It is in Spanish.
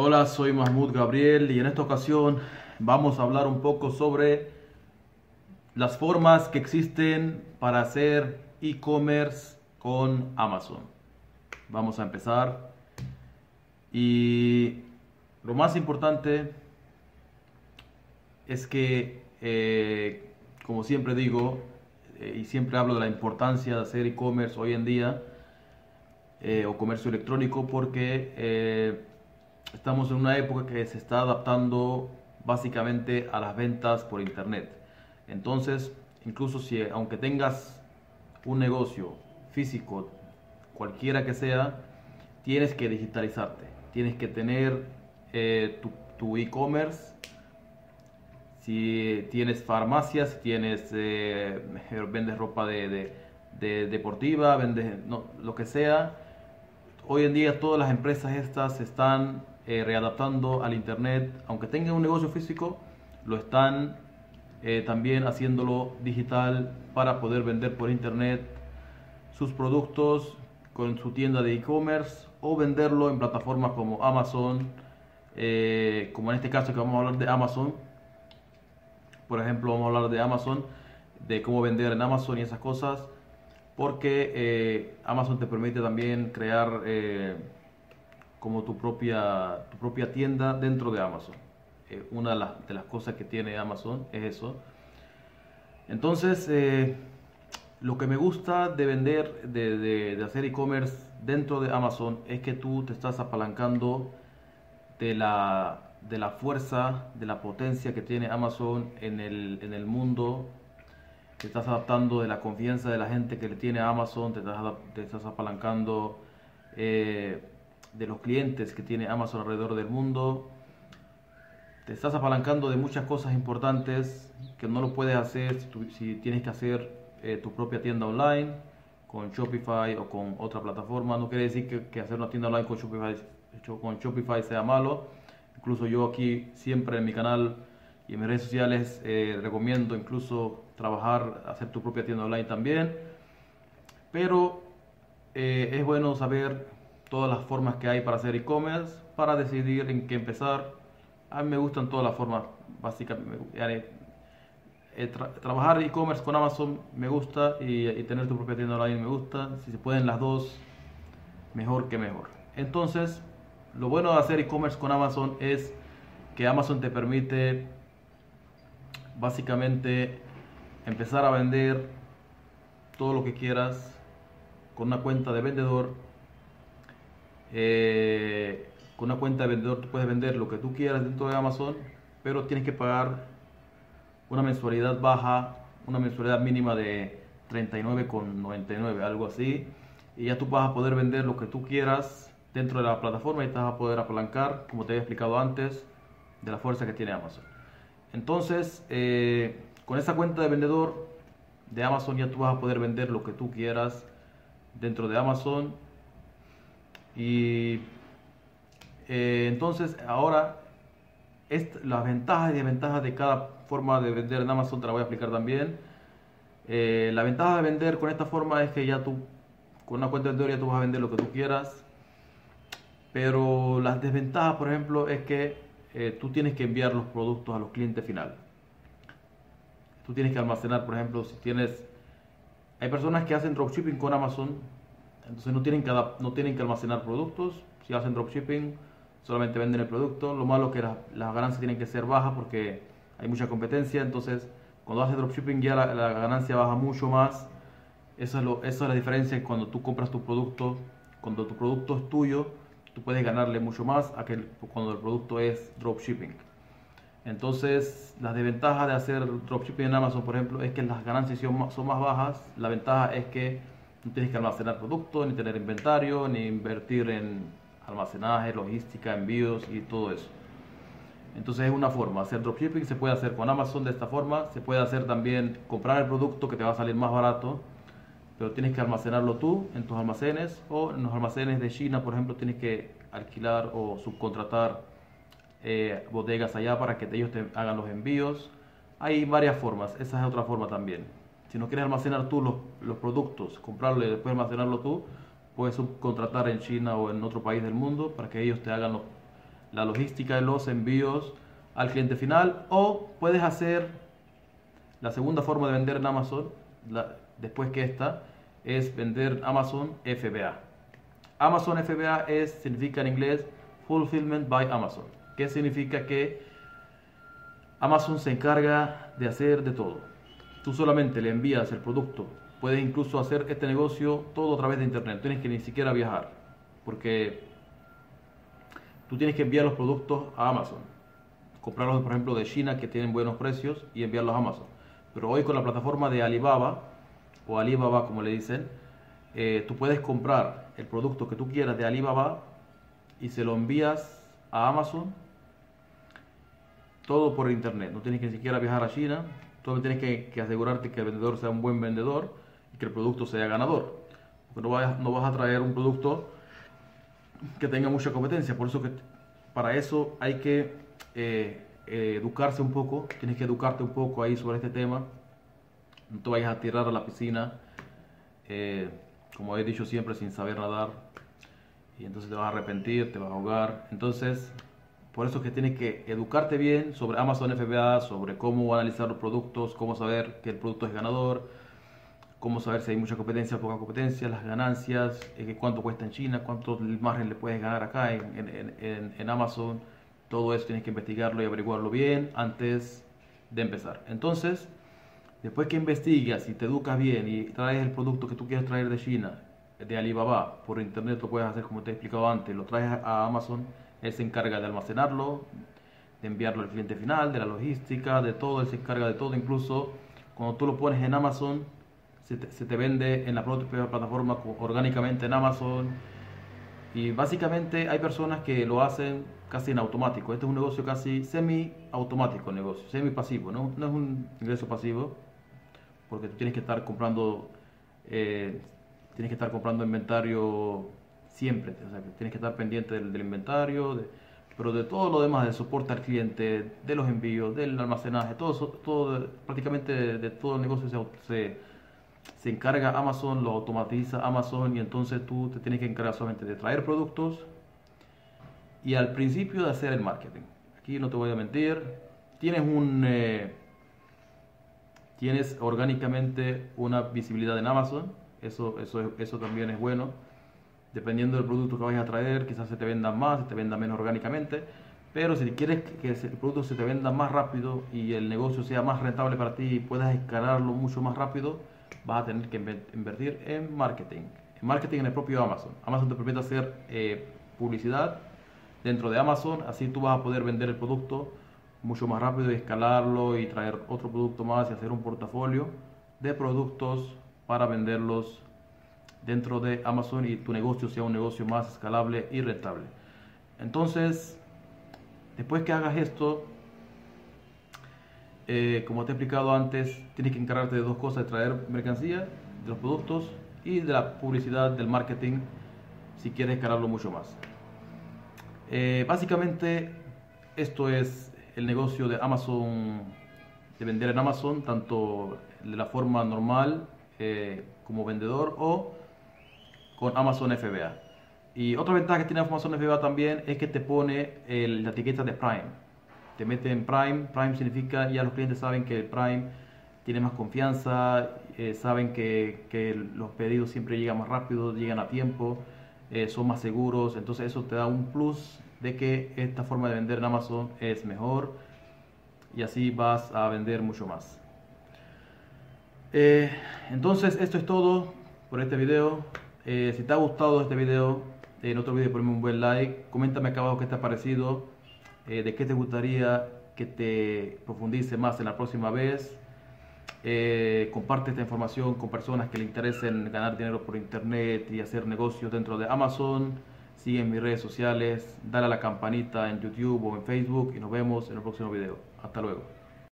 Hola, soy Mahmoud Gabriel y en esta ocasión vamos a hablar un poco sobre las formas que existen para hacer e-commerce con Amazon. Vamos a empezar y lo más importante es que, eh, como siempre digo, eh, y siempre hablo de la importancia de hacer e-commerce hoy en día, eh, o comercio electrónico, porque estamos en una época que se está adaptando básicamente a las ventas por internet. Entonces, incluso si aunque tengas un negocio físico, cualquiera que sea, tienes que digitalizarte, tienes que tener eh, tu e-commerce. si tienes farmacias, si tienes, eh, vendes ropa de, deportiva, vendes lo que sea. Hoy en día todas las empresas estas están eh, readaptando al Internet, aunque tengan un negocio físico, lo están eh, también haciéndolo digital para poder vender por Internet sus productos con su tienda de e-commerce o venderlo en plataformas como Amazon, eh, como en este caso que vamos a hablar de Amazon. Por ejemplo, vamos a hablar de Amazon, de cómo vender en Amazon y esas cosas, porque Amazon te permite también crear como tu propia, tu propia tienda dentro de Amazon. Eh, una de las, cosas que tiene Amazon es eso. Entonces, eh, lo que me gusta de vender, de, hacer e-commerce dentro de Amazon es que tú te estás apalancando de la, de la fuerza, de la potencia que tiene Amazon en el, en el mundo. Te estás adaptando de la confianza de la gente que le tiene a Amazon, te estás, te estás apalancando. Eh, de los clientes que tiene Amazon alrededor del mundo. Te estás apalancando de muchas cosas importantes que no lo puedes hacer si, tienes que hacer eh, tu propia tienda online con Shopify o con otra plataforma. No quiere decir que, hacer una tienda online con Shopify, con Shopify sea malo. Incluso yo aquí siempre en mi canal y en mis redes sociales eh, recomiendo incluso trabajar, hacer tu propia tienda online también. Pero eh, es bueno saber todas las formas que hay para hacer e-commerce, para decidir en qué empezar. A mí me gustan todas las formas, básicamente. Eh, trabajar e-commerce con Amazon me gusta y, tener tu propia tienda online me gusta. Si se pueden las dos, mejor que mejor. Entonces, lo bueno de hacer e-commerce con Amazon es que Amazon te permite básicamente empezar a vender todo lo que quieras con una cuenta de vendedor eh, con una cuenta de vendedor tú puedes vender lo que tú quieras dentro de Amazon, pero tienes que pagar una mensualidad baja, una mensualidad mínima de 39,99, algo así. Y ya tú vas a poder vender lo que tú quieras dentro de la plataforma y te vas a poder apalancar, como te había explicado antes, de la fuerza que tiene Amazon. Entonces, eh, con esa cuenta de vendedor de Amazon ya tú vas a poder vender lo que tú quieras dentro de Amazon y eh, entonces ahora las ventajas y desventajas de cada forma de vender en Amazon te la voy a explicar también. Eh, la ventaja de vender con esta forma es que ya tú, con una cuenta de ya tú vas a vender lo que tú quieras. Pero las desventajas, por ejemplo, es que eh, tú tienes que enviar los productos a los clientes final. Tú tienes que almacenar, por ejemplo, si tienes... Hay personas que hacen dropshipping con Amazon entonces no tienen que, no tienen que almacenar productos. Si hacen dropshipping, solamente venden el producto. Lo malo es que las ganancias tienen que ser bajas porque hay mucha competencia. Entonces, cuando haces dropshipping ya la, ganancia baja mucho más. Eso es, la diferencia cuando tú compras tu producto. Cuando tu producto es tuyo, tú puedes ganarle mucho más a que cuando el producto es dropshipping. Entonces, la desventaja de hacer dropshipping en Amazon, por ejemplo, es que las ganancias son, son más bajas. La ventaja es que no tienes que almacenar productos, ni tener inventario, ni invertir en almacenaje, logística, envíos y todo eso. Entonces es una forma, hacer dropshipping se puede hacer con Amazon de esta forma, se puede hacer también comprar el producto que te va a salir más barato, pero tienes que almacenarlo tú en tus almacenes o en los almacenes de China, por ejemplo, tienes que alquilar o subcontratar eh, bodegas allá para que ellos te hagan los envíos. Hay varias formas, esa es otra forma también. Si no quieres almacenar tú los, productos, comprarlo y después almacenarlo tú, puedes subcontratar en China o en otro país del mundo para que ellos te hagan la logística de los envíos al cliente final o puedes hacer la segunda forma de vender en Amazon, después que esta, es vender Amazon FBA. Amazon FBA es, significa en inglés Fulfillment by Amazon, que significa que Amazon se encarga de hacer de todo. Tú solamente le envías el producto. Puedes incluso hacer este negocio todo a través de internet. Tienes que ni siquiera viajar. Porque tú tienes que enviar los productos a Amazon. Comprarlos, por ejemplo, de China que tienen buenos precios y enviarlos a Amazon. Pero hoy con la plataforma de Alibaba, o Alibaba como le dicen, eh, tú puedes comprar el producto que tú quieras de Alibaba y se lo envías a Amazon todo por internet. No tienes que ni siquiera viajar a China, solo tienes que, asegurarte que el vendedor sea un buen vendedor y que el producto sea ganador. Porque no, vayas, no vas a traer un producto que tenga mucha competencia. Por eso que para eso hay que eh, eh, educarse un poco, tienes que educarte un poco ahí sobre este tema. No te vayas a tirar a la piscina, eh, como he dicho siempre, sin saber nadar. Y entonces te vas a arrepentir, te vas a ahogar. Entonces, por eso es que tienes que educarte bien sobre Amazon FBA, sobre cómo analizar los productos, cómo saber que el producto es ganador, cómo saber si hay mucha competencia o poca competencia, las ganancias, eh, cuánto cuesta en China, cuánto margen le puedes ganar acá en, en, Amazon. Todo eso tienes que investigarlo y averiguarlo bien antes de empezar. Entonces, después que investigas y te educas bien y traes el producto que tú quieres traer de China, de Alibaba, por internet lo puedes hacer como te he explicado antes, lo traes a Amazon, él se encarga de almacenarlo, de enviarlo al cliente final, de la logística, de todo, él se encarga de todo, incluso cuando tú lo pones en Amazon, se te, vende en la propia plataforma orgánicamente en Amazon. Y básicamente hay personas que lo hacen casi en automático. Este es un negocio casi semi-automático, negocio, semi-pasivo, ¿no? no es un ingreso pasivo, porque tú tienes que estar comprando, eh, tienes que estar comprando inventario siempre, o sea, que tienes que estar pendiente del, inventario, pero de todo lo demás, del soporte al cliente, de los envíos, del almacenaje, todo, todo prácticamente de, todo el negocio se, se, encarga Amazon, lo automatiza Amazon y entonces tú te tienes que encargar solamente de traer productos y al principio de hacer el marketing. Aquí no te voy a mentir, tienes un... Eh, tienes orgánicamente una visibilidad en Amazon, eso, eso, eso también es bueno dependiendo del producto que vayas a traer, quizás se te venda más, se te venda menos orgánicamente, pero si quieres que el producto se te venda más rápido y el negocio sea más rentable para ti y puedas escalarlo mucho más rápido, vas a tener que invertir en marketing. En marketing en el propio Amazon. Amazon te permite hacer eh, publicidad dentro de Amazon, así tú vas a poder vender el producto mucho más rápido y escalarlo y traer otro producto más y hacer un portafolio de productos para venderlos dentro de Amazon y tu negocio sea un negocio más escalable y rentable. Entonces, después que hagas esto, eh, como te he explicado antes, tienes que encargarte de dos cosas, de traer mercancía, de los productos y de la publicidad, del marketing, si quieres escalarlo mucho más. Eh, básicamente, esto es el negocio de Amazon, de vender en Amazon, tanto de la forma normal eh, como vendedor o con Amazon FBA. Y otra ventaja que tiene Amazon FBA también es que te pone la etiqueta de Prime. Te mete en Prime. Prime significa, ya los clientes saben que Prime tiene más confianza, eh, saben que, que, los pedidos siempre llegan más rápido, llegan a tiempo, eh, son más seguros. Entonces eso te da un plus de que esta forma de vender en Amazon es mejor y así vas a vender mucho más. Eh, entonces esto es todo por este video. Eh, si te ha gustado este video, en otro video ponme un buen like, coméntame acá abajo qué te ha parecido, eh, de qué te gustaría que te profundice más en la próxima vez. Eh, comparte esta información con personas que le interesen ganar dinero por internet y hacer negocios dentro de Amazon. Sigue en mis redes sociales, dale a la campanita en YouTube o en Facebook y nos vemos en el próximo video. Hasta luego.